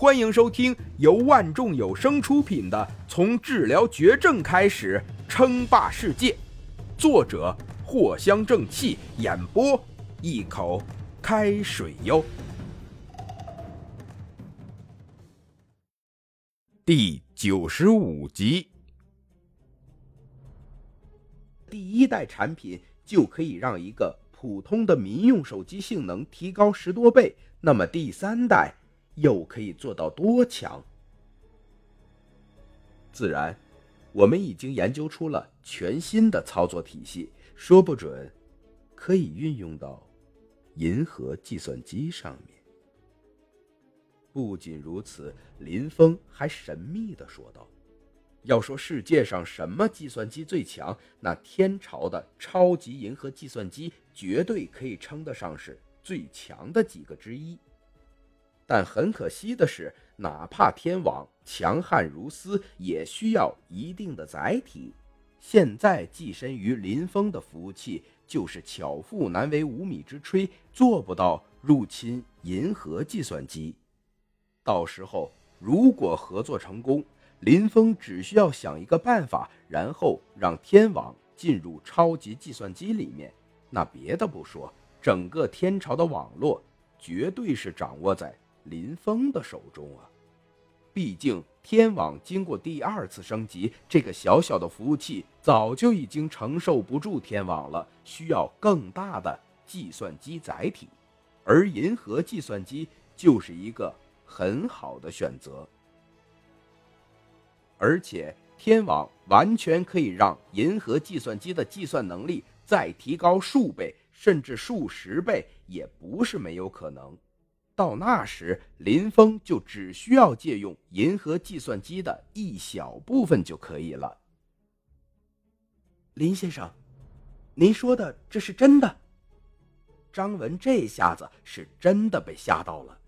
欢迎收听由万众有声出品的《从治疗绝症开始称霸世界》，作者藿香正气，演播一口开水哟。第九十五集，第一代产品就可以让一个普通的民用手机性能提高十多倍，那么第三代？又可以做到多强？自然，我们已经研究出了全新的操作体系，说不准可以运用到银河计算机上面。不仅如此，林峰还神秘的说道：“要说世界上什么计算机最强，那天朝的超级银河计算机绝对可以称得上是最强的几个之一。”但很可惜的是，哪怕天网强悍如斯，也需要一定的载体。现在寄身于林峰的服务器，就是巧妇难为无米之炊，做不到入侵银河计算机。到时候如果合作成功，林峰只需要想一个办法，然后让天网进入超级计算机里面。那别的不说，整个天朝的网络绝对是掌握在。林峰的手中啊，毕竟天网经过第二次升级，这个小小的服务器早就已经承受不住天网了，需要更大的计算机载体，而银河计算机就是一个很好的选择。而且天网完全可以让银河计算机的计算能力再提高数倍，甚至数十倍，也不是没有可能。到那时，林峰就只需要借用银河计算机的一小部分就可以了。林先生，您说的这是真的？张文这下子是真的被吓到了。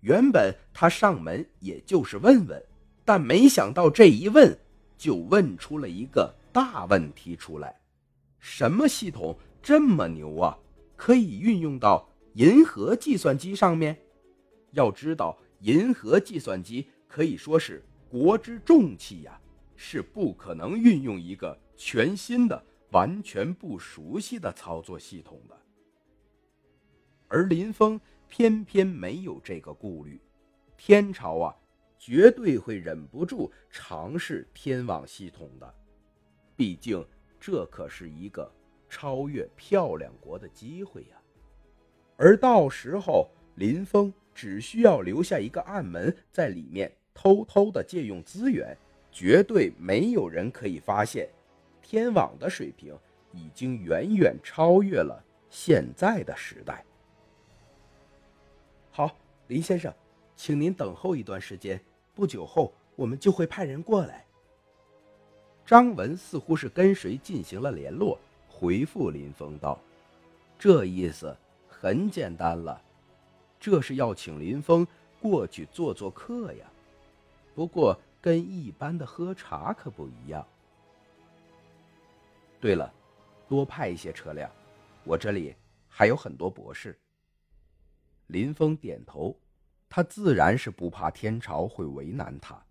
原本他上门也就是问问，但没想到这一问就问出了一个大问题出来：什么系统这么牛啊？可以运用到银河计算机上面？要知道，银河计算机可以说是国之重器呀，是不可能运用一个全新的、完全不熟悉的操作系统的。而林峰偏偏没有这个顾虑，天朝啊，绝对会忍不住尝试天网系统的，毕竟这可是一个超越漂亮国的机会呀。而到时候，林峰。只需要留下一个暗门，在里面偷偷的借用资源，绝对没有人可以发现。天网的水平已经远远超越了现在的时代。好，林先生，请您等候一段时间，不久后我们就会派人过来。张文似乎是跟谁进行了联络，回复林峰道：“这意思很简单了。”这是要请林峰过去做做客呀，不过跟一般的喝茶可不一样。对了，多派一些车辆，我这里还有很多博士。林峰点头，他自然是不怕天朝会为难他。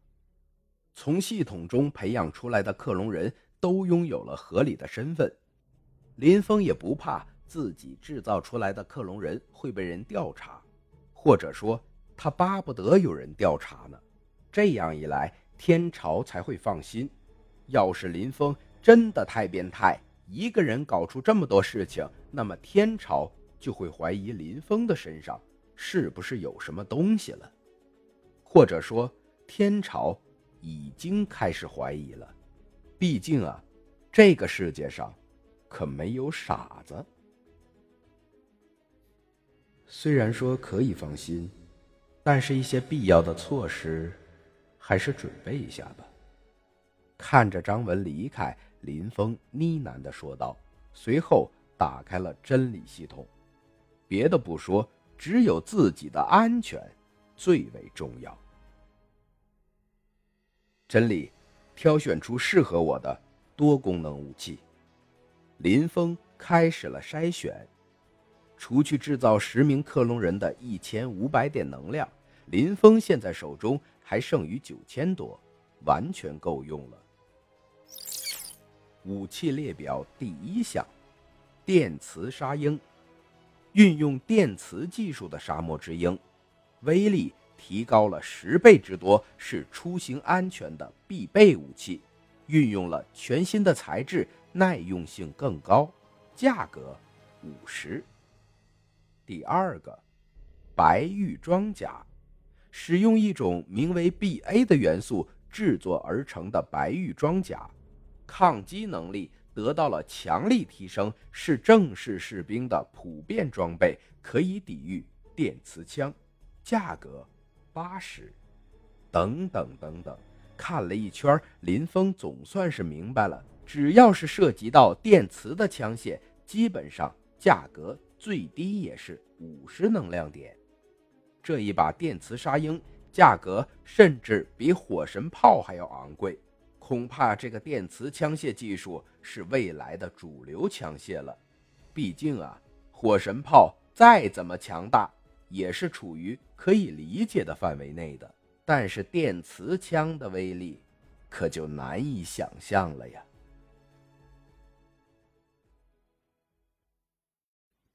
从系统中培养出来的克隆人都拥有了合理的身份，林峰也不怕自己制造出来的克隆人会被人调查。或者说，他巴不得有人调查呢，这样一来，天朝才会放心。要是林峰真的太变态，一个人搞出这么多事情，那么天朝就会怀疑林峰的身上是不是有什么东西了。或者说，天朝已经开始怀疑了。毕竟啊，这个世界上可没有傻子。虽然说可以放心，但是一些必要的措施，还是准备一下吧。看着张文离开，林峰呢喃的说道，随后打开了真理系统。别的不说，只有自己的安全最为重要。真理，挑选出适合我的多功能武器。林峰开始了筛选。除去制造十名克隆人的一千五百点能量，林峰现在手中还剩余九千多，完全够用了。武器列表第一项：电磁沙鹰，运用电磁技术的沙漠之鹰，威力提高了十倍之多，是出行安全的必备武器。运用了全新的材质，耐用性更高，价格五十。第二个，白玉装甲，使用一种名为 BA 的元素制作而成的白玉装甲，抗击能力得到了强力提升，是正式士兵的普遍装备，可以抵御电磁枪，价格八十。等等等等。看了一圈，林峰总算是明白了，只要是涉及到电磁的枪械，基本上价格最低也是五十能量点。这一把电磁沙鹰价格甚至比火神炮还要昂贵，恐怕这个电磁枪械技术是未来的主流枪械了。毕竟啊，火神炮再怎么强大，也是处于可以理解的范围内的。但是电磁枪的威力，可就难以想象了呀。